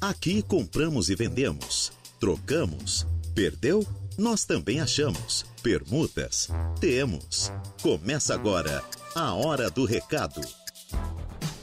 Aqui compramos e vendemos, trocamos, perdeu? Nós também achamos. Permutas? Temos. Começa agora a Hora do Recado.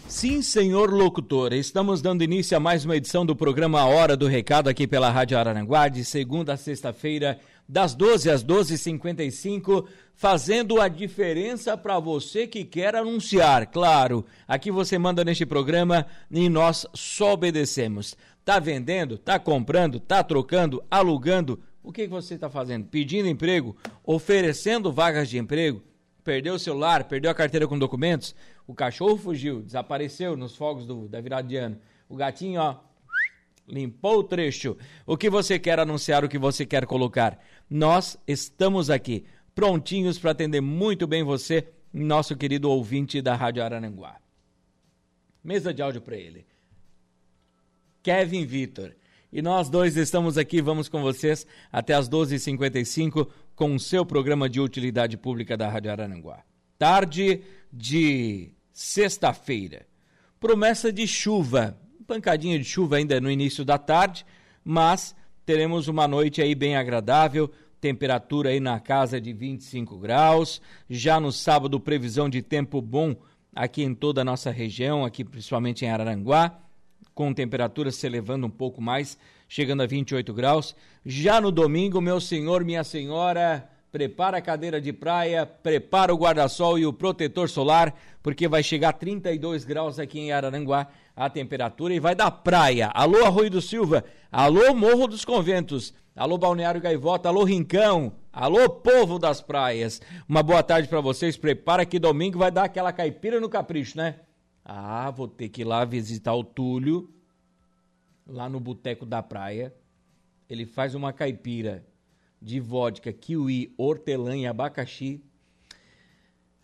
Sim, senhor locutor, estamos dando início a mais uma edição do programa Hora do Recado aqui pela Rádio Araranguá, de segunda a sexta-feira, das 12 às 12h55, fazendo a diferença para você que quer anunciar. Claro, aqui você manda neste programa e nós só obedecemos. Tá vendendo? Tá comprando? Tá trocando? Alugando? O que, que você está fazendo? Pedindo emprego? Oferecendo vagas de emprego? Perdeu o celular? Perdeu a carteira com documentos? O cachorro fugiu, desapareceu nos fogos do, da virada de ano. O gatinho, ó, limpou o trecho. O que você quer anunciar, o que você quer colocar? Nós estamos aqui, prontinhos para atender muito bem você, nosso querido ouvinte da Rádio Araranguá. Mesa de áudio para ele. Kevin Vitor. E nós dois estamos aqui, vamos com vocês até as 12h55 com o seu programa de utilidade pública da Rádio Araranguá. Tarde de sexta-feira. Promessa de chuva, pancadinha de chuva ainda no início da tarde, mas teremos uma noite aí bem agradável, temperatura aí na casa de 25 graus. Já no sábado, previsão de tempo bom aqui em toda a nossa região, aqui principalmente em Araranguá com temperatura se elevando um pouco mais, chegando a 28 graus. Já no domingo, meu senhor, minha senhora, prepara a cadeira de praia, prepara o guarda-sol e o protetor solar, porque vai chegar a 32 graus aqui em Araranguá a temperatura e vai da praia. Alô Arroio do Silva, alô Morro dos Conventos, alô Balneário Gaivota, alô Rincão, alô povo das praias. Uma boa tarde para vocês. Prepara que domingo vai dar aquela caipira no capricho, né? Ah, vou ter que ir lá visitar o Túlio, lá no Boteco da Praia. Ele faz uma caipira de vodka, kiwi, hortelã e abacaxi.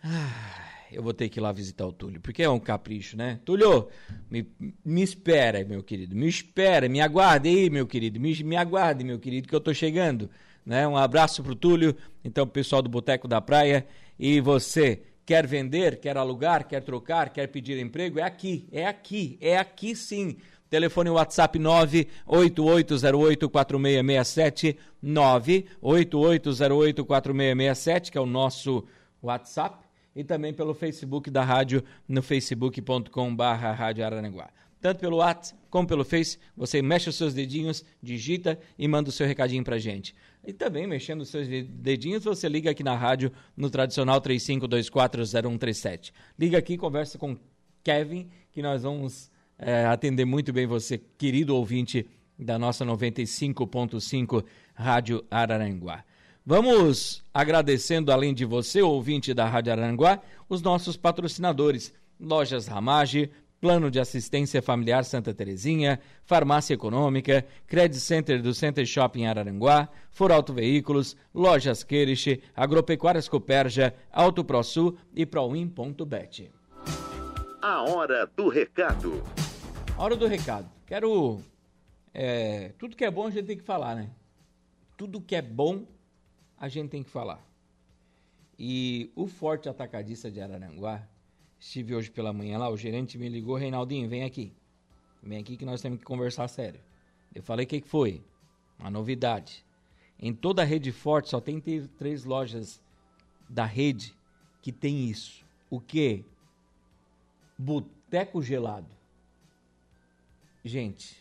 Ah, eu vou ter que ir lá visitar o Túlio, porque é um capricho, né? Túlio, me, me espera, meu querido, me espera, me aguarde aí, meu querido, me, me aguarde, meu querido, que eu tô chegando. Né? Um abraço pro Túlio, então, pessoal do Boteco da Praia. E você Quer vender, quer alugar, quer trocar, quer pedir emprego? É aqui, é aqui, é aqui sim. Telefone WhatsApp 988084667, 988084667, que é o nosso WhatsApp, e também pelo Facebook da rádio, no facebook.com.br Rádio Araranguá. Tanto pelo WhatsApp como pelo Face, você mexe os seus dedinhos, digita e manda o seu recadinho pra gente. E também, mexendo os seus dedinhos, você liga aqui na rádio no tradicional 35240137. Liga aqui, conversa com Kevin, que nós vamos é, atender muito bem você, querido ouvinte da nossa 95.5 Rádio Araranguá. Vamos agradecendo, além de você, ouvinte da Rádio Araranguá, os nossos patrocinadores. Lojas Ramage, Plano de Assistência Familiar Santa Terezinha, Farmácia Econômica, Credit Center do Center Shopping Araranguá, Forauto Veículos, Lojas Queriche, Agropecuárias Coperja, Auto ProSul e Proin.bet. A hora do recado. A hora do recado. Quero. É, tudo que é bom a gente tem que falar, né? Tudo que é bom a gente tem que falar. E o Forte Atacadista de Araranguá Estive hoje pela manhã lá, o gerente me ligou, Reinaldinho, vem aqui. Vem aqui que nós temos que conversar sério. Eu falei, o que, que foi? Uma novidade. Em toda a rede forte só tem três lojas da rede que tem isso. O que? Boteco gelado. Gente,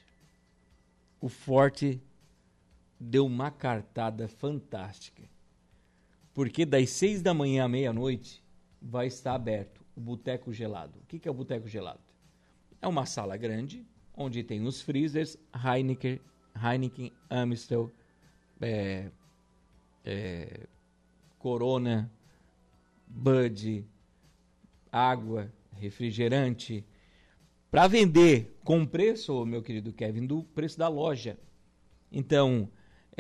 o Forte deu uma cartada fantástica. Porque das seis da manhã à meia-noite vai estar aberto o boteco gelado. O que é o boteco gelado? É uma sala grande, onde tem os freezers, Heineken, Heineken Amstel, é, é, Corona, Bud, água, refrigerante, para vender com preço, meu querido Kevin, do preço da loja. Então,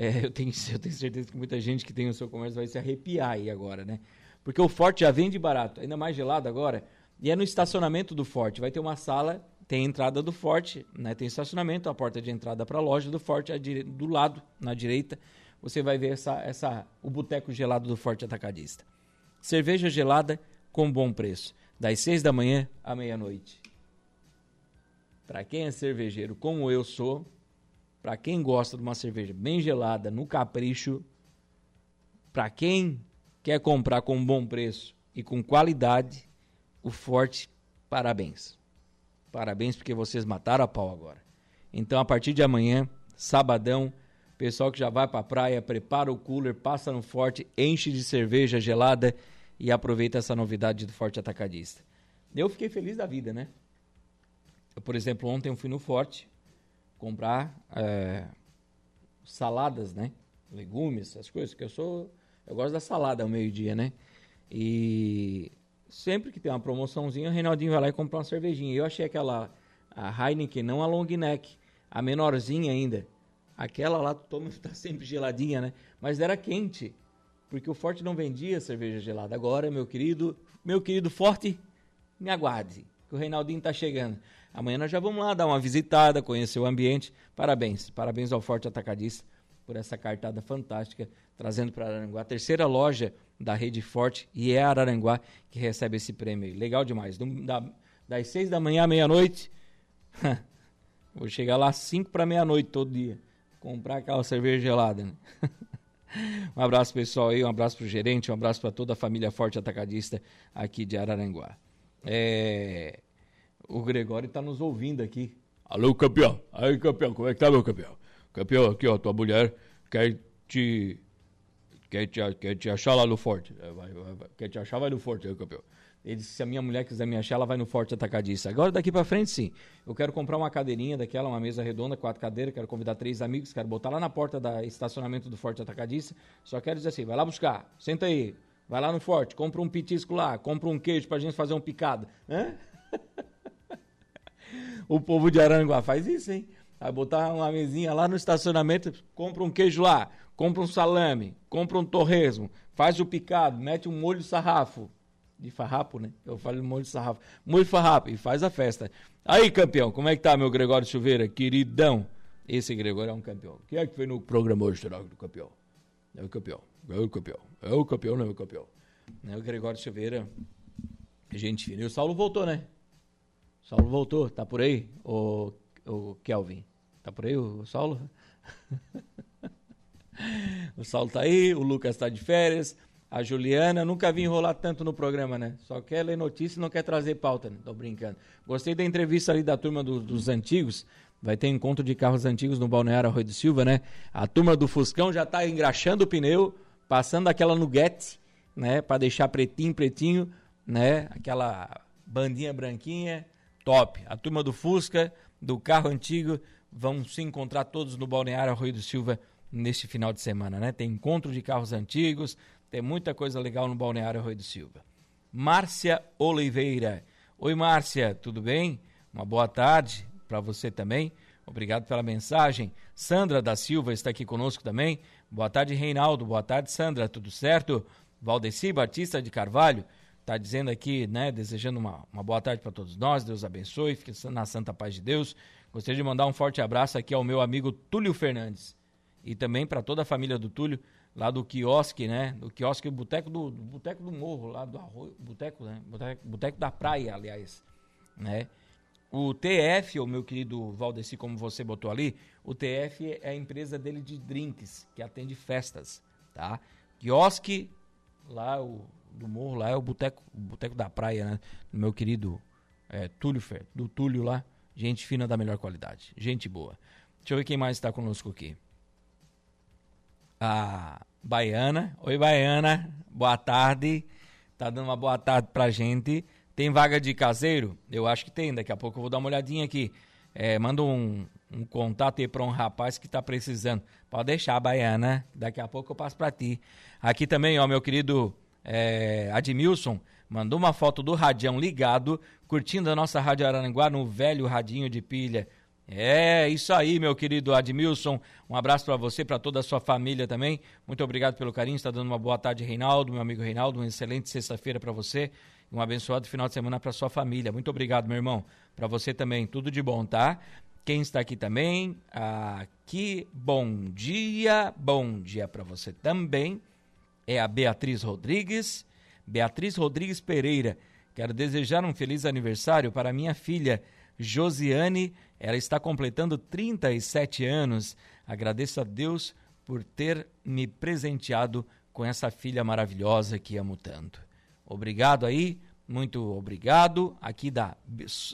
é, eu, tenho, eu tenho certeza que muita gente que tem o seu comércio vai se arrepiar aí agora, né? Porque o Forte já vende barato, ainda mais gelado agora. E é no estacionamento do Forte. Vai ter uma sala, tem a entrada do Forte, né? tem estacionamento, a porta de entrada para a loja do Forte, do lado, na direita, você vai ver essa, essa, o boteco gelado do Forte Atacadista. Cerveja gelada com bom preço, das seis da manhã à meia-noite. para quem é cervejeiro, como eu sou, para quem gosta de uma cerveja bem gelada, no capricho, para quem quer comprar com bom preço e com qualidade, o Forte, parabéns. Parabéns porque vocês mataram a pau agora. Então, a partir de amanhã, sabadão, pessoal que já vai para a praia, prepara o cooler, passa no Forte, enche de cerveja gelada e aproveita essa novidade do Forte Atacadista. Eu fiquei feliz da vida, né? Eu, por exemplo, ontem eu fui no Forte comprar é, saladas, né? Legumes, essas coisas, que eu sou. Eu gosto da salada ao meio-dia, né? E sempre que tem uma promoçãozinha, o Reinaldinho vai lá e compra uma cervejinha. Eu achei aquela a Heineken, não a long neck, a menorzinha ainda. Aquela lá toma, tá sempre geladinha, né? Mas era quente, porque o Forte não vendia cerveja gelada. Agora, meu querido, meu querido Forte, me aguarde, que o Reinaldinho tá chegando. Amanhã nós já vamos lá dar uma visitada, conhecer o ambiente. Parabéns, parabéns ao Forte Atacadista por essa cartada fantástica, trazendo para Araranguá a terceira loja da Rede Forte e é Araranguá que recebe esse prêmio. Legal demais. Da, das seis da manhã à meia-noite, vou chegar lá cinco para meia-noite todo dia, comprar aquela cerveja gelada. Né? um abraço pessoal aí, um abraço para o gerente, um abraço para toda a família Forte Atacadista aqui de Araranguá. É... O Gregório está nos ouvindo aqui. Alô, campeão. Aí, campeão, como é que tá, meu campeão? Campeão, aqui, ó, tua mulher quer te. Quer te, quer te achar lá no forte. É, vai, vai, vai. Quer te achar, vai no forte, aí, campeão. Ele disse, se a minha mulher quiser me achar, ela vai no Forte Atacadista. Agora, daqui para frente, sim. Eu quero comprar uma cadeirinha daquela, uma mesa redonda, quatro cadeiras, quero convidar três amigos, quero botar lá na porta da estacionamento do Forte Atacadista. Só quero dizer assim, vai lá buscar, senta aí, vai lá no Forte, compra um pitisco lá, compra um queijo pra gente fazer um picado. Hã? o povo de Aranguá faz isso, hein? Vai botar uma mesinha lá no estacionamento, compra um queijo lá, compra um salame, compra um torresmo, faz o picado, mete um molho sarrafo. De farrapo, né? Eu falo molho sarrafo. Molho farrapo e faz a festa. Aí, campeão, como é que tá, meu Gregório Silveira? Queridão. Esse Gregório é um campeão. Quem é que foi no programa hoje, do campeão? É o campeão. É o campeão. É o campeão, não é o campeão. É o Gregório Silveira. Gente fina. E o Saulo voltou, né? Saulo voltou, tá por aí? O, o Kelvin, tá por aí o Saulo? o Saulo tá aí, o Lucas tá de férias, a Juliana, nunca vi enrolar tanto no programa, né? Só quer ler notícia e não quer trazer pauta, né? Tô brincando. Gostei da entrevista ali da turma do, dos antigos, vai ter encontro de carros antigos no Balneário Arroio do Silva, né? A turma do Fuscão já tá engraxando o pneu, passando aquela nuguete, né? Para deixar pretinho, pretinho, né? Aquela bandinha branquinha, top. A turma do Fusca, do carro antigo, vão se encontrar todos no Balneário Arroio do Silva neste final de semana, né? Tem encontro de carros antigos, tem muita coisa legal no Balneário Arroio do Silva. Márcia Oliveira. Oi, Márcia, tudo bem? Uma boa tarde para você também. Obrigado pela mensagem. Sandra da Silva está aqui conosco também. Boa tarde, Reinaldo. Boa tarde, Sandra. Tudo certo? Valdeci Batista de Carvalho está dizendo aqui, né, desejando uma, uma boa tarde para todos nós, Deus abençoe, fique na santa paz de Deus. Gostaria de mandar um forte abraço aqui ao meu amigo Túlio Fernandes e também para toda a família do Túlio, lá do quiosque, né, do quiosque Boteco do, do Boteco do Morro, lá do Arroio, Boteco, né, Boteco, Boteco da Praia, aliás, né. O TF, o meu querido Valdeci, como você botou ali, o TF é a empresa dele de drinks, que atende festas, tá? Quiosque, lá o do morro lá é o Boteco, Boteco da Praia, né? Do meu querido é, Túlio Fer, do Túlio lá. Gente fina da melhor qualidade. Gente boa. Deixa eu ver quem mais está conosco aqui. A Baiana. Oi, Baiana. Boa tarde. Tá dando uma boa tarde pra gente. Tem vaga de caseiro? Eu acho que tem. Daqui a pouco eu vou dar uma olhadinha aqui. É, manda um, um contato aí para um rapaz que está precisando. Pode deixar, Baiana. Daqui a pouco eu passo para ti. Aqui também, ó, meu querido é, Admilson mandou uma foto do radião ligado, curtindo a nossa Rádio Araranguá no velho radinho de pilha. É, isso aí, meu querido Admilson. Um abraço para você, para toda a sua família também. Muito obrigado pelo carinho. Está dando uma boa tarde, Reinaldo, meu amigo Reinaldo. Uma excelente sexta-feira para você. Um abençoado final de semana para sua família. Muito obrigado, meu irmão. Para você também, tudo de bom, tá? Quem está aqui também, aqui, bom dia, bom dia para você também é a Beatriz Rodrigues. Beatriz Rodrigues Pereira, quero desejar um feliz aniversário para minha filha Josiane, ela está completando 37 anos. Agradeço a Deus por ter me presenteado com essa filha maravilhosa que amo tanto. Obrigado aí, muito obrigado. Aqui da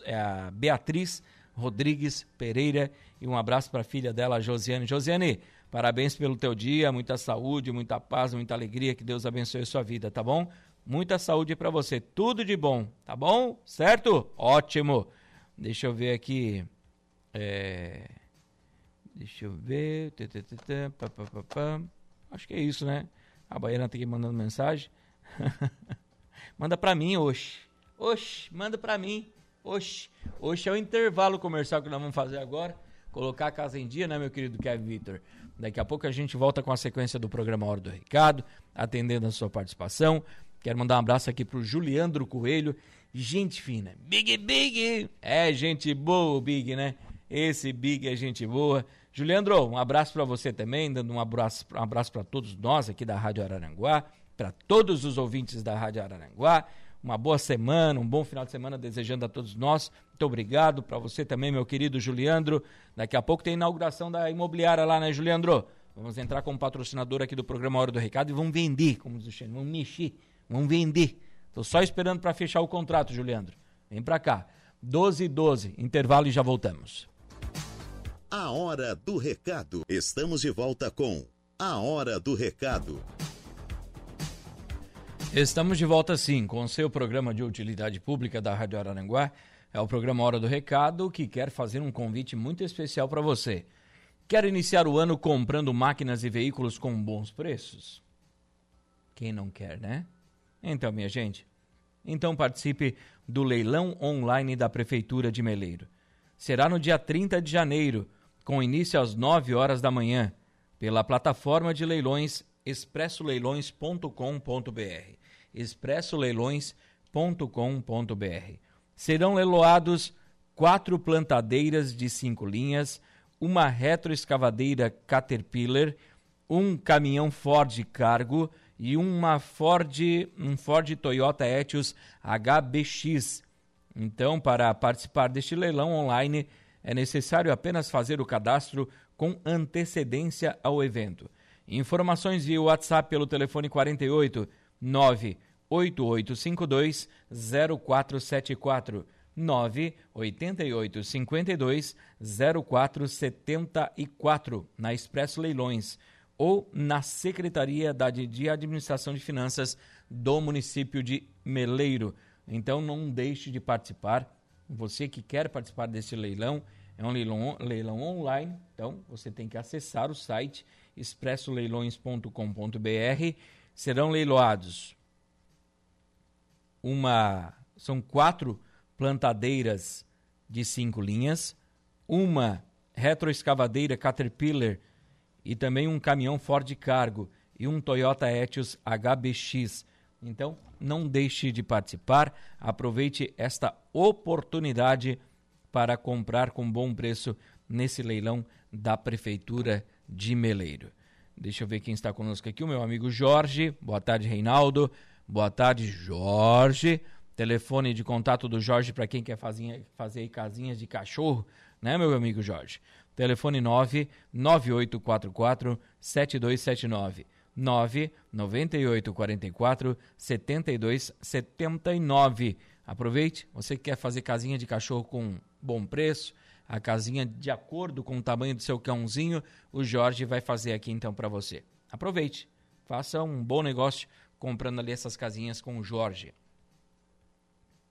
é, Beatriz Rodrigues Pereira e um abraço para a filha dela, Josiane. Josiane, parabéns pelo teu dia, muita saúde, muita paz, muita alegria, que Deus abençoe a sua vida, tá bom? Muita saúde para você, tudo de bom, tá bom? Certo? Ótimo. Deixa eu ver aqui. É... Deixa eu ver. Acho que é isso, né? A Baiana tem tá que mandando mensagem. manda para mim, oxe. Oxe, manda para mim. Oxe. Oxe é o intervalo comercial que nós vamos fazer agora. Colocar a casa em dia, né, meu querido Kevin Victor? Daqui a pouco a gente volta com a sequência do programa Hora do Recado, atendendo a sua participação. Quero mandar um abraço aqui pro Juliandro Coelho. Gente fina. Big Big! É gente boa, Big, né? Esse Big é gente boa. Juliandro, um abraço para você também, dando um abraço, um abraço para todos nós aqui da Rádio Araranguá, para todos os ouvintes da Rádio Araranguá. Uma boa semana, um bom final de semana desejando a todos nós. Muito obrigado para você também, meu querido Juliandro. Daqui a pouco tem a inauguração da imobiliária lá, né, Juliandro? Vamos entrar como patrocinador aqui do programa Hora do Recado e vamos vender, como diz o Xênio, vamos mexer, vamos vender. Estou só esperando para fechar o contrato, Juliandro. Vem para cá. 12 e 12, intervalo e já voltamos. A Hora do Recado. Estamos de volta com A Hora do Recado. Estamos de volta sim com o seu programa de utilidade pública da Rádio Araranguá. É o programa Hora do Recado que quer fazer um convite muito especial para você. Quer iniciar o ano comprando máquinas e veículos com bons preços? Quem não quer, né? Então, minha gente, então participe do leilão online da Prefeitura de Meleiro. Será no dia 30 de janeiro com início às 9 horas da manhã, pela plataforma de leilões expressoleilões.com.br. expressoleilões.com.br. Serão leiloados quatro plantadeiras de cinco linhas, uma retroescavadeira Caterpillar, um caminhão Ford Cargo e uma Ford, um Ford Toyota Etios HBX. Então, para participar deste leilão online, é necessário apenas fazer o cadastro com antecedência ao evento. Informações via WhatsApp pelo telefone 48 98852 0474 98852 0474 na Expresso Leilões ou na Secretaria de Administração de Finanças do município de Meleiro. Então não deixe de participar. Você que quer participar desse leilão, é um leilão, leilão online, então você tem que acessar o site expressoleilões.com.br. Serão leiloados uma. São quatro plantadeiras de cinco linhas, uma retroescavadeira Caterpillar e também um caminhão Ford Cargo e um Toyota Etios HBX. Então, não deixe de participar, aproveite esta oportunidade para comprar com bom preço nesse leilão da Prefeitura de Meleiro. Deixa eu ver quem está conosco aqui, o meu amigo Jorge. Boa tarde, Reinaldo. Boa tarde, Jorge. Telefone de contato do Jorge para quem quer fazer, fazer casinhas de cachorro, né, meu amigo Jorge? Telefone 99844 7279. 99844 7279. Aproveite, você que quer fazer casinha de cachorro com bom preço, a casinha de acordo com o tamanho do seu cãozinho, o Jorge vai fazer aqui então para você. Aproveite, faça um bom negócio comprando ali essas casinhas com o Jorge.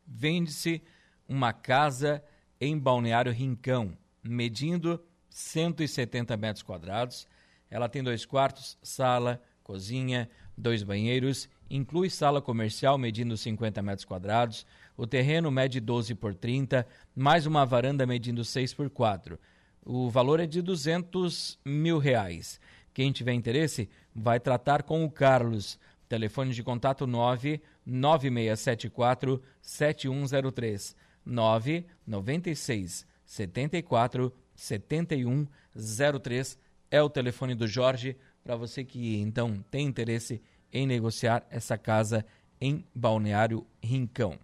Vende-se uma casa em Balneário Rincão, medindo 170 metros quadrados. Ela tem dois quartos, sala, cozinha, dois banheiros, inclui sala comercial medindo 50 metros quadrados, o terreno mede 12 por 30, mais uma varanda medindo 6 por 4. O valor é de 200 mil reais. Quem tiver interesse, vai tratar com o Carlos. Telefone de contato 9 9674 7103 996 74 7103 é o telefone do Jorge para você que então tem interesse em negociar essa casa em Balneário Rincão.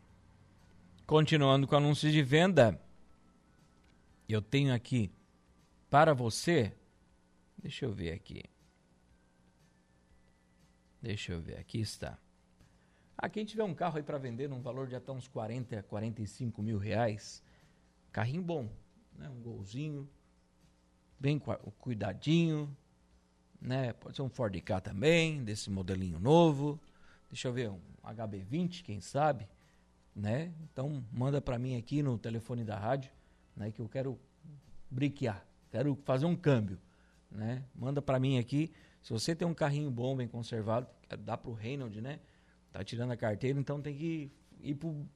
Continuando com anúncios de venda, eu tenho aqui para você. Deixa eu ver aqui. Deixa eu ver, aqui está. Ah, quem tiver um carro aí para vender num valor de até uns 40, 45 mil reais, carrinho bom, né? Um golzinho, bem cuidadinho, né? Pode ser um Ford K também, desse modelinho novo. Deixa eu ver, um HB20, quem sabe, né? Então manda para mim aqui no telefone da rádio, né? Que eu quero briquear, quero fazer um câmbio, né? Manda para mim aqui se você tem um carrinho bom, bem conservado, dá para o Reynolds, né? Tá tirando a carteira, então tem que ir pro,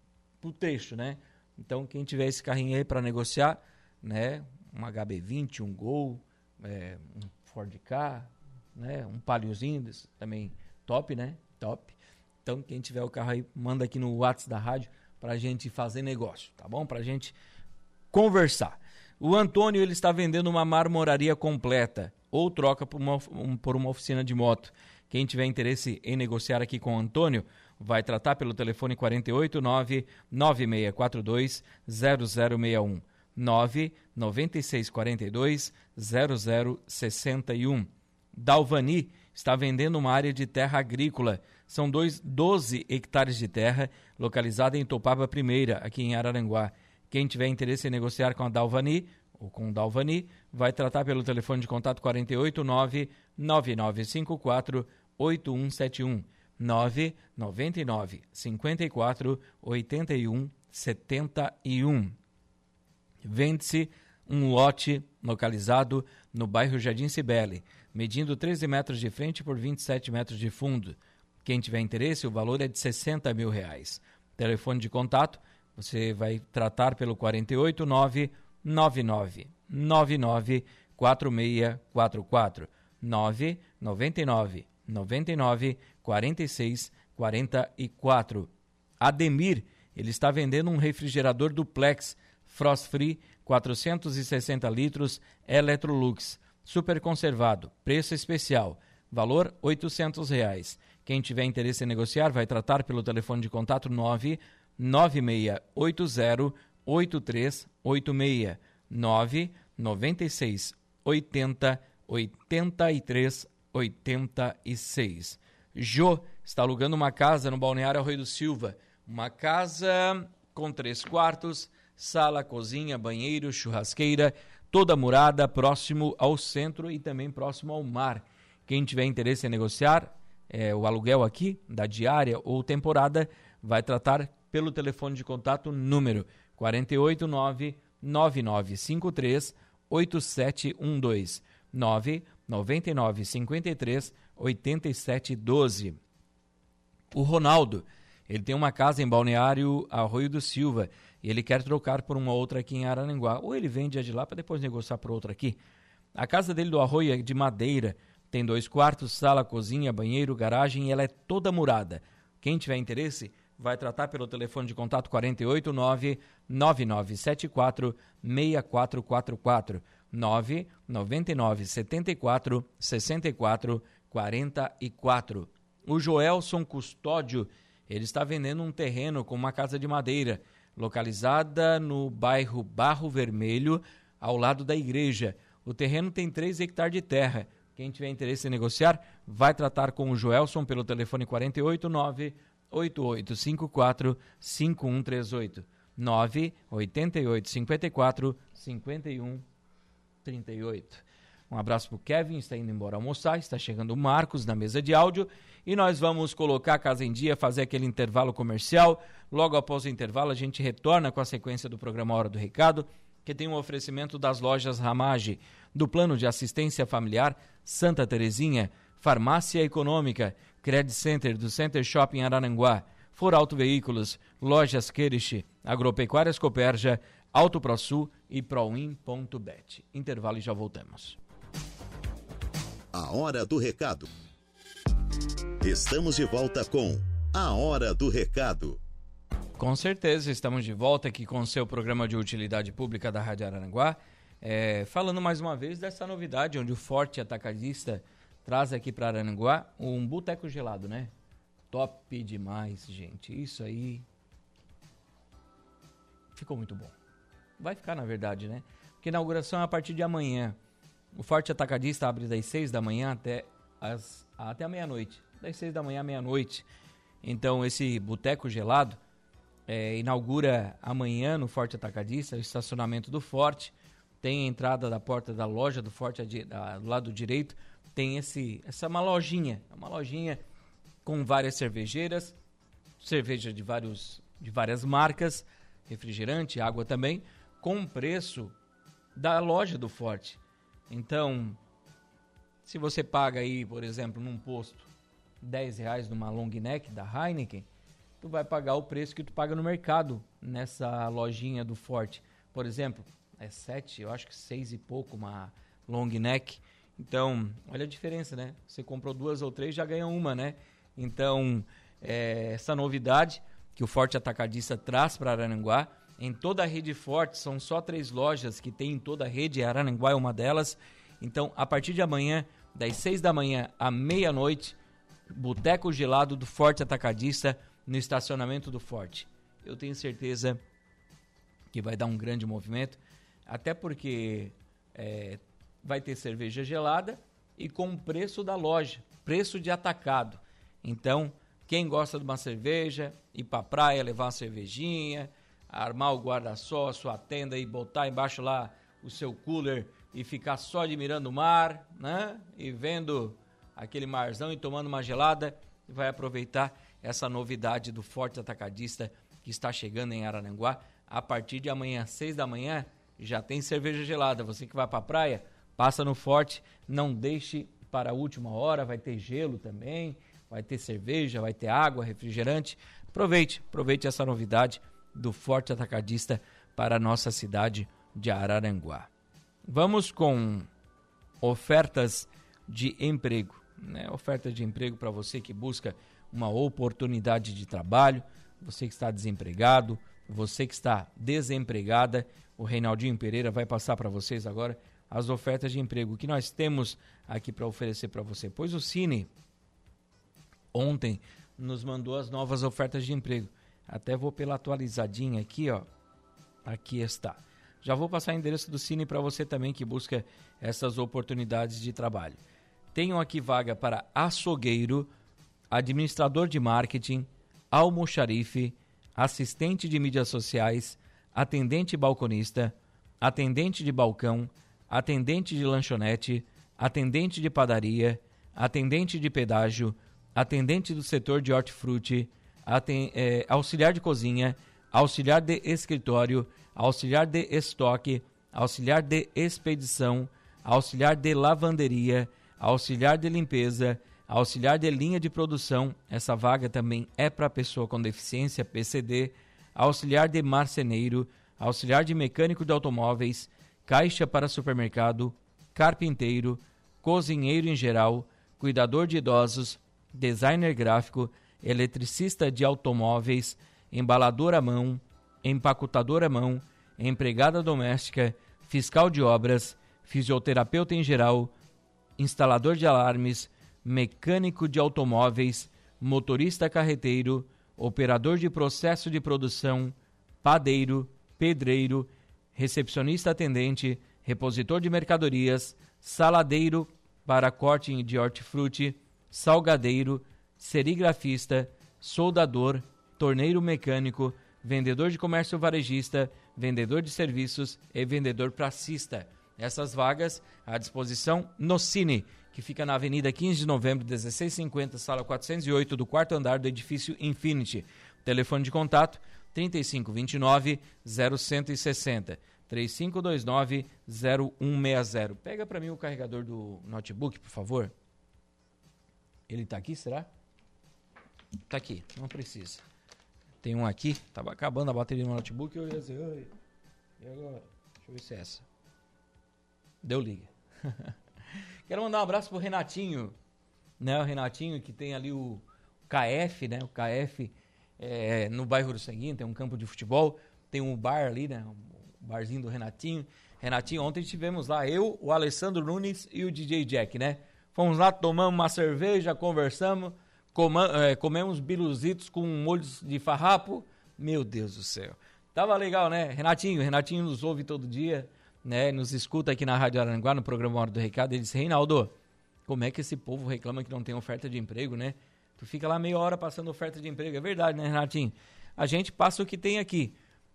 pro trecho, né? Então quem tiver esse carrinho aí para negociar, né? Um HB20, um Gol, é, um Ford K, né? Um Paliozinho também top, né? Top. Então quem tiver o carro aí, manda aqui no WhatsApp da rádio pra gente fazer negócio, tá bom? Pra gente conversar. O Antônio ele está vendendo uma marmoraria completa ou troca por uma, um, por uma oficina de moto. Quem tiver interesse em negociar aqui com o Antônio, vai tratar pelo telefone 489 9642 0061 99642 0061. Dalvani está vendendo uma área de terra agrícola. São dois, 12 hectares de terra localizada em Topaba Primeira, aqui em Araranguá. Quem tiver interesse em negociar com a Dalvani ou com Dalvani, vai tratar pelo telefone de contato 489 9954 8171 999 54 81 71. Vende-se um lote localizado no bairro Jardim Cibele, medindo 13 metros de frente por 27 metros de fundo. Quem tiver interesse, o valor é de 60 mil reais. Telefone de contato, você vai tratar pelo 489 99 99 4644 9 99 99 46 44. Ademir, ele está vendendo um refrigerador duplex Frost Free 460 litros Electrolux, super conservado, preço especial, valor 800 reais. Quem tiver interesse em negociar vai tratar pelo telefone de contato 9 9680 8386 9 96 80 83 86. Jô está alugando uma casa no Balneário Arroio do Silva. Uma casa com três quartos, sala, cozinha, banheiro, churrasqueira, toda murada, próximo ao centro e também próximo ao mar. Quem tiver interesse em negociar é, o aluguel aqui, da diária ou temporada, vai tratar pelo telefone de contato número 489 9953 8712 999 53 8712. O Ronaldo, ele tem uma casa em Balneário Arroio do Silva e ele quer trocar por uma outra aqui em Araranguá. Ou ele vende a de lá para depois negociar por outra aqui. A casa dele do Arroio é de madeira, tem dois quartos, sala, cozinha, banheiro, garagem e ela é toda murada. Quem tiver interesse, vai tratar pelo telefone de contato 489 9974 6444 999 74 64 44. O Joelson Custódio, ele está vendendo um terreno com uma casa de madeira, localizada no bairro Barro Vermelho, ao lado da igreja. O terreno tem 3 hectares de terra. Quem tiver interesse em negociar, vai tratar com o Joelson pelo telefone 489 8854 5138 988 54 51 38. Um abraço para o Kevin, está indo embora almoçar, está chegando o Marcos na mesa de áudio e nós vamos colocar a casa em dia, fazer aquele intervalo comercial. Logo após o intervalo, a gente retorna com a sequência do programa Hora do Recado, que tem um oferecimento das lojas Ramage, do Plano de Assistência Familiar Santa Terezinha, Farmácia Econômica, Credit Center do Center Shopping Araranguá, For Auto Veículos, Lojas Queriche, Agropecuárias Coperja, Auto ProSul e Proin.bet. Intervalo e já voltamos. A hora do recado. Estamos de volta com A Hora do Recado. Com certeza, estamos de volta aqui com o seu programa de utilidade pública da Rádio Araranguá. É, falando mais uma vez dessa novidade, onde o Forte Atacadista traz aqui para Aranguá um boteco gelado, né? Top demais, gente. Isso aí ficou muito bom. Vai ficar, na verdade, né? Porque a inauguração é a partir de amanhã. O Forte Atacadista abre das 6 da manhã até, as, até a meia-noite. Das 6 da manhã à meia-noite. Então, esse boteco gelado é, inaugura amanhã no Forte Atacadista, o estacionamento do Forte. Tem a entrada da porta da loja do Forte do lado direito. Tem esse, essa uma lojinha, uma lojinha com várias cervejeiras, cerveja de, vários, de várias marcas, refrigerante, água também, com preço da loja do Forte. Então, se você paga aí, por exemplo, num posto 10 reais numa long neck da Heineken, tu vai pagar o preço que tu paga no mercado nessa lojinha do Forte. Por exemplo, é 7, eu acho que 6 e pouco uma long neck. Então, olha a diferença, né? Você comprou duas ou três, já ganha uma, né? Então, é, essa novidade que o Forte Atacadista traz para Arananguá em toda a rede forte, são só três lojas que tem em toda a rede, Araranguá é uma delas. Então, a partir de amanhã, das seis da manhã à meia-noite, Boteco Gelado do Forte Atacadista no estacionamento do Forte. Eu tenho certeza que vai dar um grande movimento, até porque é, vai ter cerveja gelada e com o preço da loja, preço de atacado. Então, quem gosta de uma cerveja, ir para praia, levar uma cervejinha, armar o guarda-sol, a sua tenda e botar embaixo lá o seu cooler e ficar só admirando o mar, né? E vendo aquele marzão e tomando uma gelada, vai aproveitar essa novidade do Forte Atacadista que está chegando em Araranguá. A partir de amanhã, seis da manhã, já tem cerveja gelada. Você que vai para a praia, passa no Forte, não deixe para a última hora, vai ter gelo também, vai ter cerveja, vai ter água, refrigerante. Aproveite, aproveite essa novidade do Forte Atacadista para a nossa cidade de Araranguá. Vamos com ofertas de emprego. Né? Oferta de emprego para você que busca uma oportunidade de trabalho, você que está desempregado, você que está desempregada. O Reinaldinho Pereira vai passar para vocês agora as ofertas de emprego que nós temos aqui para oferecer para você. Pois o Cine ontem nos mandou as novas ofertas de emprego. Até vou pela atualizadinha aqui, ó. Aqui está. Já vou passar o endereço do Cine para você também que busca essas oportunidades de trabalho. Tenho aqui vaga para açougueiro, administrador de marketing, almoxarife, assistente de mídias sociais, atendente balconista, atendente de balcão, atendente de lanchonete, atendente de padaria, atendente de pedágio, atendente do setor de hortifruti, é, auxiliar de cozinha, auxiliar de escritório, auxiliar de estoque, auxiliar de expedição, auxiliar de lavanderia, auxiliar de limpeza, auxiliar de linha de produção. Essa vaga também é para pessoa com deficiência PCD, auxiliar de marceneiro, auxiliar de mecânico de automóveis, caixa para supermercado, carpinteiro, cozinheiro em geral, cuidador de idosos, designer gráfico, eletricista de automóveis, embalador à mão, empacotador à mão, empregada doméstica, fiscal de obras, fisioterapeuta em geral, instalador de alarmes, mecânico de automóveis, motorista carreteiro, operador de processo de produção, padeiro, pedreiro, recepcionista atendente, repositor de mercadorias, saladeiro para corte de hortifruti, salgadeiro, serigrafista, soldador, torneiro mecânico, vendedor de comércio varejista, vendedor de serviços e vendedor pracista. Essas vagas à disposição no Cine, que fica na Avenida 15 de Novembro, 1650, sala 408, do quarto andar do edifício Infinity. Telefone de contato 3529 0160 3529 0160. Pega para mim o carregador do notebook, por favor. Ele está aqui, será? Tá aqui, não precisa. Tem um aqui, tava acabando a bateria do notebook, eu ia dizer, oi, e agora? Deixa eu ver se é essa. Deu liga. Quero mandar um abraço pro Renatinho, né? O Renatinho que tem ali o KF, né? O KF é, no bairro do Sanguinho, tem um campo de futebol, tem um bar ali, né? O barzinho do Renatinho. Renatinho, ontem estivemos lá, eu, o Alessandro Nunes e o DJ Jack, né? Fomos lá, tomamos uma cerveja, conversamos, é, comemos biluzitos com molhos de farrapo. Meu Deus do céu. Tava legal, né? Renatinho, Renatinho nos ouve todo dia, né? Nos escuta aqui na Rádio Aranguá, no programa Hora do Recado. Ele disse, Reinaldo, como é que esse povo reclama que não tem oferta de emprego, né? Tu fica lá meia hora passando oferta de emprego. É verdade, né, Renatinho? A gente passa o que tem aqui.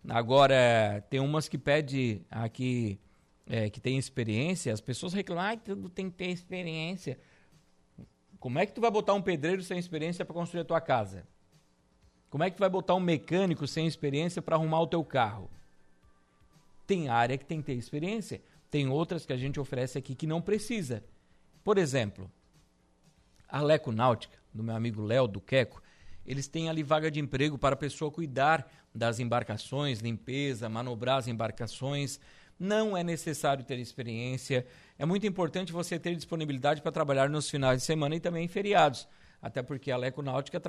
Agora, tem umas que pede aqui, é, que tem experiência, as pessoas reclamam, ah, tudo tem que ter experiência. Como é que tu vai botar um pedreiro sem experiência para construir a tua casa? Como é que tu vai botar um mecânico sem experiência para arrumar o teu carro? Tem área que tem que ter experiência, tem outras que a gente oferece aqui que não precisa. Por exemplo, a Leco Náutica, do meu amigo Léo do Queco, eles têm ali vaga de emprego para a pessoa cuidar das embarcações, limpeza, manobrar as embarcações. Não é necessário ter experiência. É muito importante você ter disponibilidade para trabalhar nos finais de semana e também em feriados. Até porque a Leco Náutica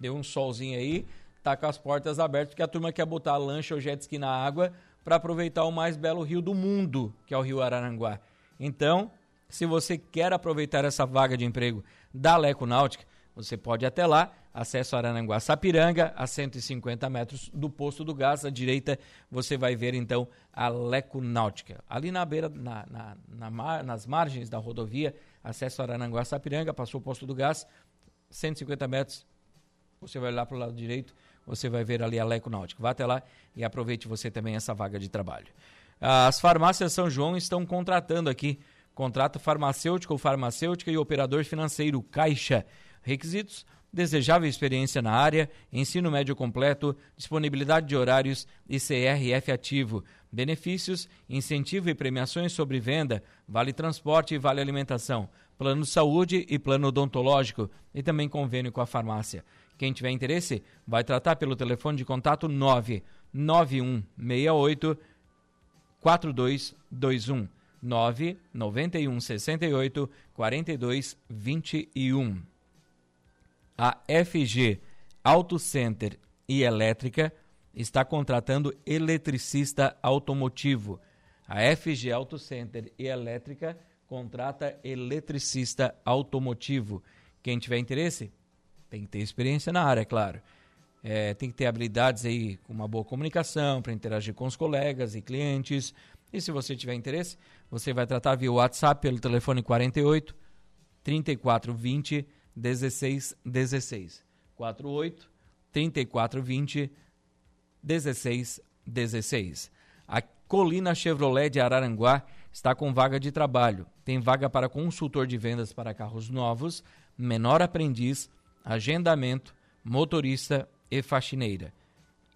deu um solzinho aí, tá com as portas abertas, porque a turma quer botar lancha ou jet ski na água para aproveitar o mais belo rio do mundo, que é o Rio Araranguá. Então, se você quer aproveitar essa vaga de emprego da Leco Náutica, você pode ir até lá, acesso Arananguá Sapiranga, a 150 metros do posto do gás. À direita você vai ver então a Leco Náutica. Ali na beira, na, na, na mar, nas margens da rodovia, acesso Arananguá Sapiranga, passou o posto do gás, 150 metros, você vai lá para o lado direito, você vai ver ali a Leco Náutica. Vá até lá e aproveite você também essa vaga de trabalho. As farmácias São João estão contratando aqui, contrato farmacêutico ou farmacêutica e operador financeiro, Caixa. Requisitos, desejável experiência na área, ensino médio completo, disponibilidade de horários e CRF ativo. Benefícios, incentivo e premiações sobre venda, vale transporte e vale alimentação plano de saúde e plano odontológico e também convênio com a farmácia. Quem tiver interesse, vai tratar pelo telefone de contato 99168 4221 991 68 42 21. A FG Auto Center e Elétrica está contratando eletricista automotivo. A FG Auto Center e Elétrica contrata eletricista automotivo. Quem tiver interesse, tem que ter experiência na área, claro. É, tem que ter habilidades aí com uma boa comunicação para interagir com os colegas e clientes. E se você tiver interesse, você vai tratar via WhatsApp pelo telefone 48 3420 1616. 48 3420 1616. A Colina Chevrolet de Araranguá está com vaga de trabalho. Tem vaga para consultor de vendas para carros novos, menor aprendiz, agendamento, motorista e faxineira.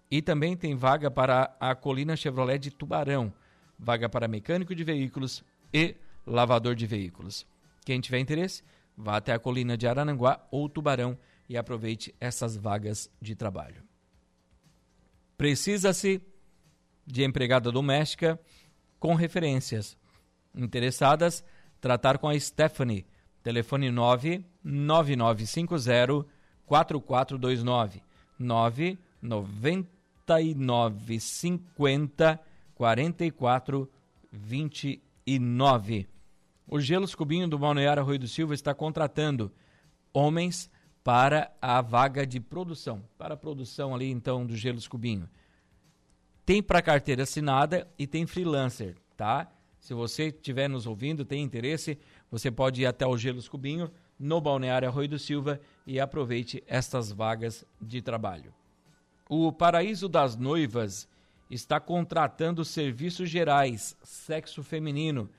E também tem vaga para a Colina Chevrolet de Tubarão, vaga para mecânico de veículos e lavador de veículos. Quem tiver interesse, vá até a Colina de Arananguá ou Tubarão e aproveite essas vagas de trabalho. Precisa-se de empregada doméstica com referências Interessadas, tratar com a Stephanie. Telefone 99950 4429 99950 4429. O Gelos Cubinho do Balneário Rui do Silva está contratando homens para a vaga de produção, para a produção ali então do Gelos Cubinho. Tem para carteira assinada e tem freelancer, tá? Se você estiver nos ouvindo, tem interesse, você pode ir até o Gelos Cubinho, no Balneário Arroio do Silva, e aproveite estas vagas de trabalho. O Paraíso das Noivas está contratando serviços gerais, sexo feminino.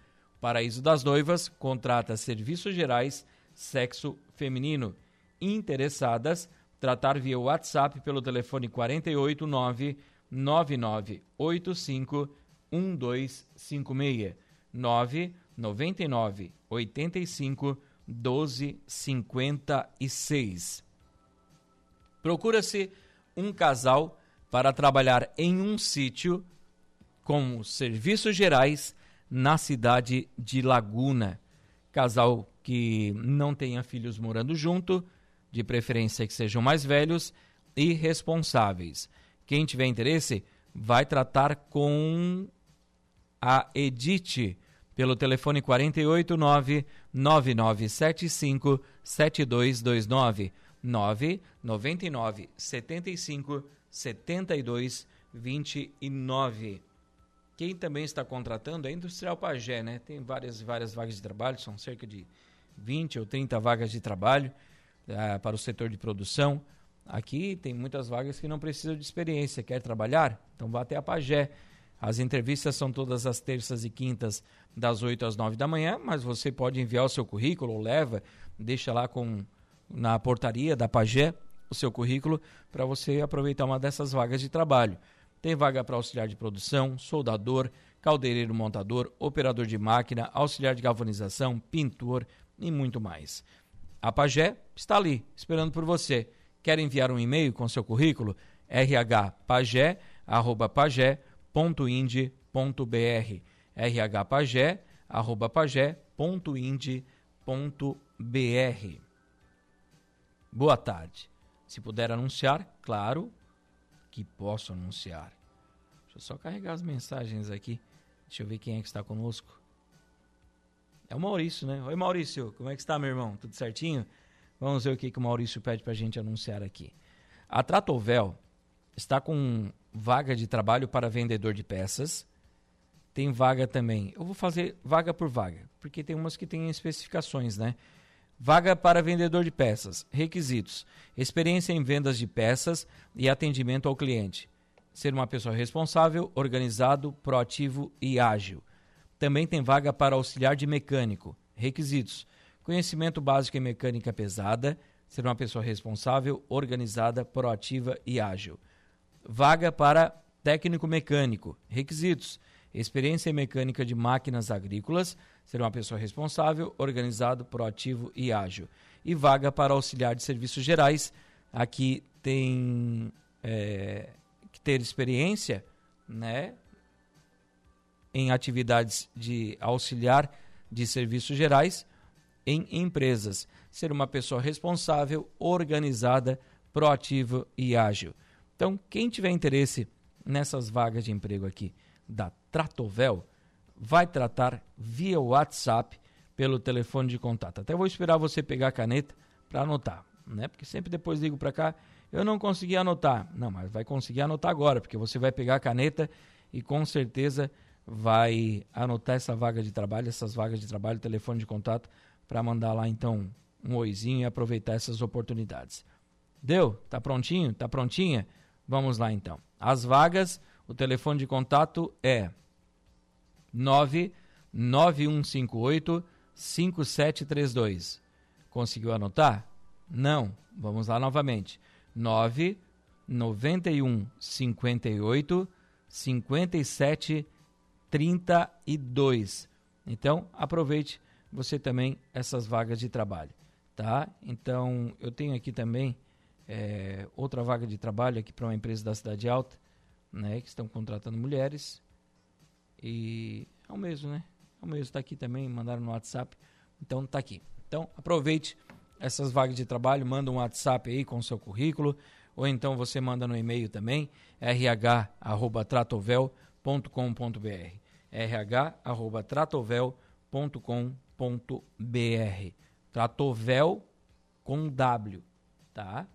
Paraíso das Noivas contrata serviços gerais, sexo feminino. Interessadas, tratar via WhatsApp pelo telefone 489 9985 1256 999 85 12 56. Procura-se um casal para trabalhar em um sítio com serviços gerais na cidade de Laguna. Casal que não tenha filhos morando junto, de preferência que sejam mais velhos e responsáveis. Quem tiver interesse, vai tratar com a Edite pelo telefone 489 9975 7229 999 75 72 29. Quem também está contratando é a Industrial Pagé, né? Tem várias várias vagas de trabalho, são cerca de 20 ou 30 vagas de trabalho uh, para o setor de produção. Aqui tem muitas vagas que não precisam de experiência. Quer trabalhar? Então vá até a Pagé. As entrevistas são todas as terças e quintas, das 8 às 9 da manhã, mas você pode enviar o seu currículo leva, deixa lá com na portaria da Pagé o seu currículo para você aproveitar uma dessas vagas de trabalho. Tem vaga para auxiliar de produção, soldador, caldeireiro montador, operador de máquina, auxiliar de galvanização, pintor e muito mais. A Pagé está ali, esperando por você. Quer enviar um e-mail com seu currículo? rhpagé.ind.br rhpagé.ind.br Boa tarde. Se puder anunciar, claro que posso anunciar. Deixa eu só carregar as mensagens aqui. Deixa eu ver quem é que está conosco. É o Maurício, né? Oi, Maurício, como é que está, meu irmão? Tudo certinho? Vamos ver o que, que o Maurício pede para a gente anunciar aqui. A Tratovel está com vaga de trabalho para vendedor de peças. Tem vaga também. Eu vou fazer vaga por vaga, porque tem umas que têm especificações, né? Vaga para vendedor de peças. Requisitos: experiência em vendas de peças e atendimento ao cliente. Ser uma pessoa responsável, organizado, proativo e ágil. Também tem vaga para auxiliar de mecânico. Requisitos: conhecimento básico em mecânica pesada, ser uma pessoa responsável, organizada, proativa e ágil. Vaga para técnico mecânico. Requisitos: experiência em mecânica de máquinas agrícolas, ser uma pessoa responsável, organizado, proativo e ágil. E vaga para auxiliar de serviços gerais. Aqui tem é, que ter experiência, né, em atividades de auxiliar de serviços gerais em empresas. Ser uma pessoa responsável, organizada, proativa e ágil. Então, quem tiver interesse nessas vagas de emprego aqui da Tratovel, vai tratar via WhatsApp pelo telefone de contato. Até vou esperar você pegar a caneta para anotar, né? Porque sempre depois ligo para cá, eu não consegui anotar. Não, mas vai conseguir anotar agora, porque você vai pegar a caneta e com certeza vai anotar essa vaga de trabalho, essas vagas de trabalho, telefone de contato para mandar lá então um oizinho e aproveitar essas oportunidades. Deu? Tá prontinho? Tá prontinha? Vamos lá então. As vagas, o telefone de contato é 99158 5732. Conseguiu anotar? Não. Vamos lá novamente. 991 58 57 32. Então, aproveite você também essas vagas de trabalho, tá? Então, eu tenho aqui também é, outra vaga de trabalho aqui para uma empresa da Cidade Alta, né? Que estão contratando mulheres. E é o mesmo, né? É o mesmo, está aqui também, mandaram no WhatsApp. Então, tá aqui. Então, aproveite essas vagas de trabalho, manda um WhatsApp aí com o seu currículo, ou então você manda no e-mail também, rh.tratovel.com.br rh@tratovel.com.br. Tratovel com W, tá?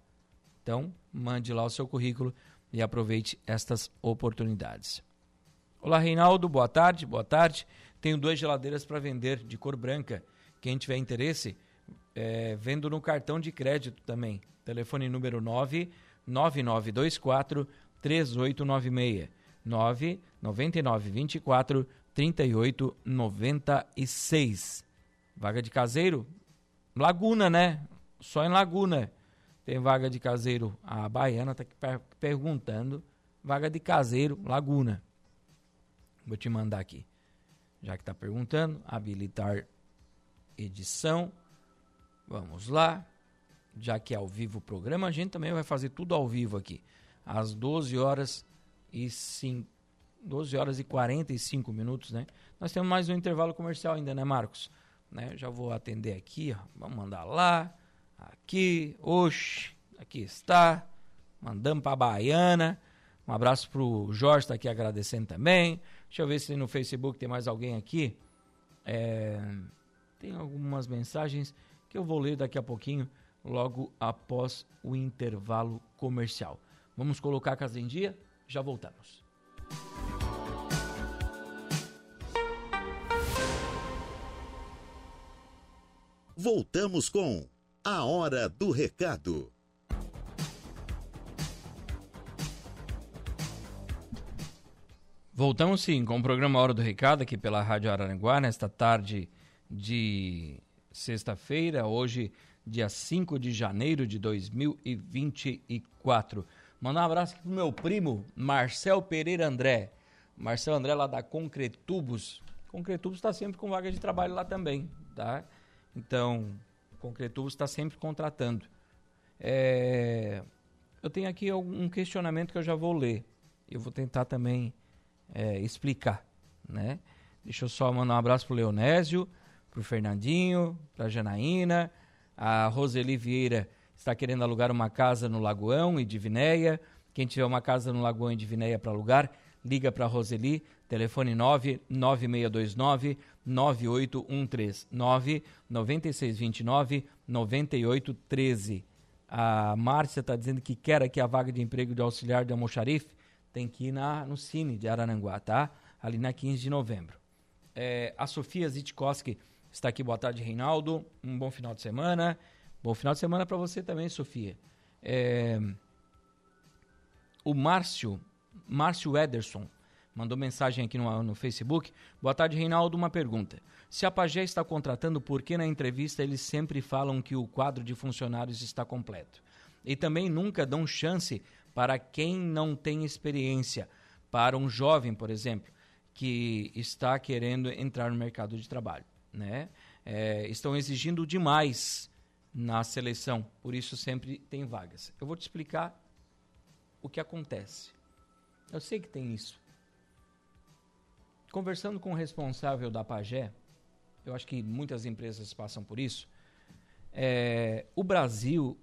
Então, mande lá o seu currículo e aproveite estas oportunidades. Olá, Reinaldo, boa tarde, boa tarde. Tenho duas geladeiras para vender de cor branca. Quem tiver interesse, é, vendo no cartão de crédito também. Telefone número 99924 3896. 999 24 38 96. Vaga de caseiro? Laguna, né? Só em Laguna tem vaga de caseiro. A baiana está per perguntando. Vaga de caseiro, Laguna. Vou te mandar aqui. Já que está perguntando, habilitar edição. Vamos lá. Já que é ao vivo o programa, a gente também vai fazer tudo ao vivo aqui. Às 12 horas e 5, 12 horas e 45 minutos, né? Nós temos mais um intervalo comercial ainda, né, Marcos? Né? Já vou atender aqui, ó. Vamos mandar lá, aqui, oxe, aqui está. Mandamos para Baiana. Um abraço pro Jorge, está aqui agradecendo também. Deixa eu ver se no Facebook tem mais alguém aqui. É, tem algumas mensagens que eu vou ler daqui a pouquinho, logo após o intervalo comercial. Vamos colocar a casa em dia? Já voltamos. Voltamos com A Hora do Recado. Voltamos sim com o programa Hora do Recado aqui pela Rádio Araranguá, nesta tarde de sexta-feira, hoje, dia 5 de janeiro de 2024. Mandar um abraço aqui pro meu primo, Marcel Pereira André. Marcel André lá da Concretubos. Concretubos está sempre com vaga de trabalho lá também, tá? Então, Concretubos está sempre contratando. É... Eu tenho aqui um questionamento que eu já vou ler. Eu vou tentar também é, explicar, né? Deixa eu só mandar um abraço pro Leonésio, pro Fernandinho, pra Janaína, a Roseli Vieira está querendo alugar uma casa no Lagoão e Divinéia. Quem tiver uma casa no Lagoão e Divinéia para alugar, liga para Roseli, telefone 99629 9813 99629 9813. A Márcia está dizendo que quer aqui a vaga de emprego de auxiliar de almoxarife tem que ir na, no Cine de Araranguá, tá? Ali na 15 de novembro. É, a Sofia Zitkowski está aqui. Boa tarde, Reinaldo. Um bom final de semana. Bom final de semana para você também, Sofia. É, o Márcio, Márcio Ederson, mandou mensagem aqui no, no Facebook. Boa tarde, Reinaldo. Uma pergunta. Se a Pagé está contratando, por que na entrevista eles sempre falam que o quadro de funcionários está completo? E também nunca dão chance para quem não tem experiência, para um jovem, por exemplo, que está querendo entrar no mercado de trabalho. Né? É, estão exigindo demais na seleção, por isso sempre tem vagas. Eu vou te explicar o que acontece. Eu sei que tem isso. Conversando com o responsável da Pagé, eu acho que muitas empresas passam por isso. É, o Brasil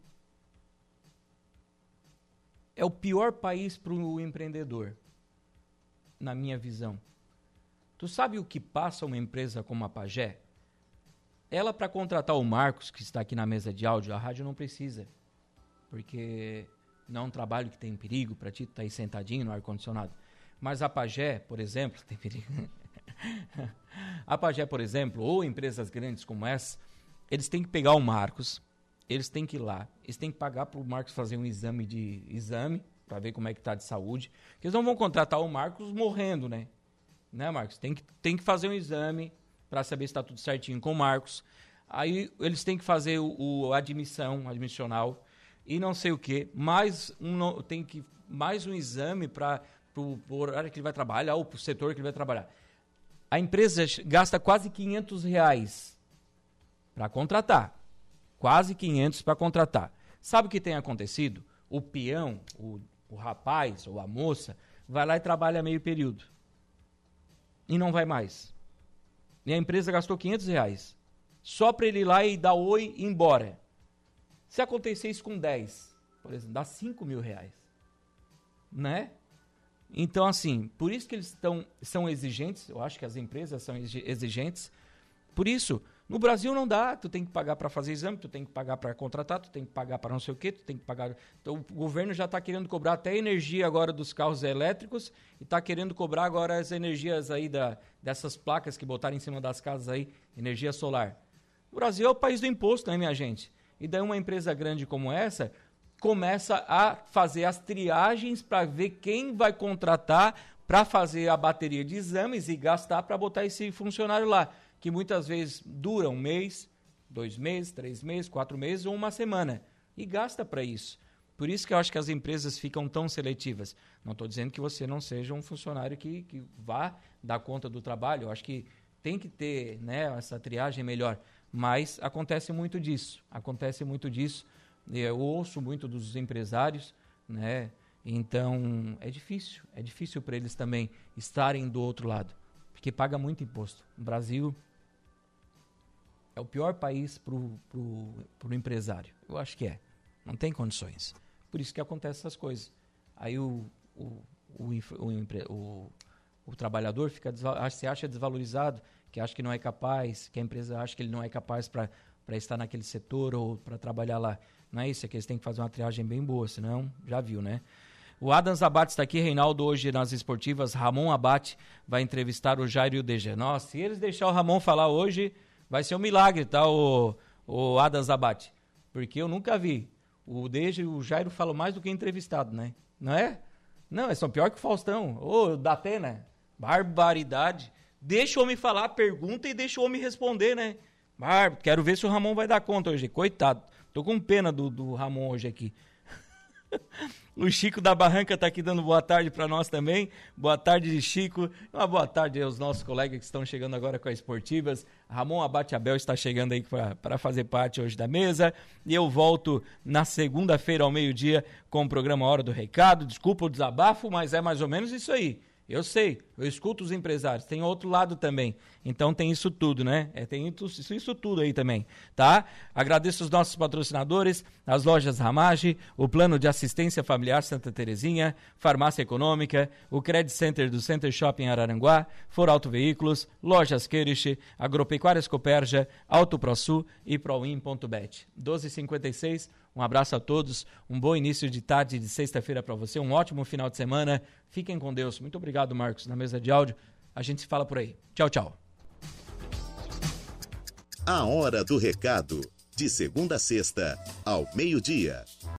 é o pior país para o empreendedor, na minha visão. Tu sabe o que passa uma empresa como a Pagé? Ela, para contratar o Marcos, que está aqui na mesa de áudio, a rádio não precisa. Porque não é um trabalho que tem perigo para ti, tu tá aí sentadinho no ar-condicionado. Mas a Pagé, por exemplo, tem perigo. a Pagé, por exemplo, ou empresas grandes como essa, eles têm que pegar o Marcos, eles têm que ir lá, eles têm que pagar para o Marcos fazer um exame de exame para ver como é que está de saúde. Porque eles não vão contratar o Marcos morrendo, né? Né, Marcos? Tem que, tem que fazer um exame para saber se está tudo certinho com o Marcos. Aí eles têm que fazer o, o admissão, admissional e não sei o que. Mais um, tem que mais um exame para o horário que ele vai trabalhar ou para o setor que ele vai trabalhar. A empresa gasta quase 500 reais para contratar quase 500 para contratar. Sabe o que tem acontecido? O peão, o, o rapaz ou a moça, vai lá e trabalha meio período. E não vai mais. E a empresa gastou 500 reais. Só para ele ir lá e dar oi e ir embora. Se acontecer isso com 10, por exemplo, dá 5 mil reais. Né? Então, assim, por isso que eles estão, são exigentes, eu acho que as empresas são exigentes. Por isso, no Brasil não dá, tu tem que pagar para fazer exame, tu tem que pagar para contratar, tu tem que pagar para não sei o quê, tu tem que pagar. Então, o governo já está querendo cobrar até energia agora dos carros elétricos e está querendo cobrar agora as energias aí da, dessas placas que botaram em cima das casas aí, energia solar. O Brasil é o país do imposto, né, minha gente? E daí uma empresa grande como essa começa a fazer as triagens para ver quem vai contratar para fazer a bateria de exames e gastar para botar esse funcionário lá que muitas vezes dura um mês, dois meses, três meses, quatro meses ou uma semana. E gasta para isso. Por isso que eu acho que as empresas ficam tão seletivas. Não estou dizendo que você não seja um funcionário que, que vá dar conta do trabalho. Eu acho que tem que ter né, essa triagem melhor. Mas acontece muito disso. Acontece muito disso. Eu ouço muito dos empresários, né? Então é difícil. É difícil para eles também estarem do outro lado. Porque paga muito imposto. O Brasil é o pior país para o empresário. Eu acho que é. Não tem condições. Por isso que acontecem essas coisas. Aí o, o, o, o, trabalhador fica se acha desvalorizado, que acha que não é capaz, que a empresa acha que ele não é capaz para estar naquele setor ou para trabalhar lá. Não é isso, é que eles têm que fazer uma triagem bem boa, senão já viu, né? O Adams Abate está aqui, Reinaldo, hoje nas esportivas. Ramon Abate vai entrevistar o Jairo e DG. Nossa, se eles deixar o Ramon falar hoje, vai ser um milagre, tá, o, o Adams Abate? Porque eu nunca vi. O DG e o Jairo falam mais do que entrevistado, né? Não é? Não, é só pior que o Faustão. Ô, da Atena. Barbaridade. Deixa o homem falar, pergunta e deixa o homem responder, né? Quero ver se o Ramon vai dar conta hoje. Coitado. Tô com pena do, do Ramon hoje aqui. o Chico da Barranca está aqui dando boa tarde para nós também. Boa tarde, Chico. Uma boa tarde aos nossos colegas que estão chegando agora com as esportivas. Ramon Abate Abel está chegando aí para fazer parte hoje da mesa. E eu volto na segunda-feira ao meio-dia com o programa Hora do Recado. Desculpa o desabafo, mas é mais ou menos isso aí. Eu sei, eu escuto os empresários, tem outro lado também. Então tem isso tudo, né? É, tem isso, isso tudo aí também, tá? Agradeço os nossos patrocinadores, as lojas Ramage, o Plano de Assistência Familiar Santa Terezinha, Farmácia Econômica, o Credit Center do Center Shopping Araranguá, For Auto Veículos, Lojas Queriche, Agropecuárias Coperja, Auto ProSul e Proin.bet. 1256 um abraço a todos, um bom início de tarde de sexta-feira para você, um ótimo final de semana. Fiquem com Deus. Muito obrigado, Marcos, na mesa de áudio. A gente se fala por aí. Tchau, tchau. A hora do recado, de segunda a sexta, ao meio-dia.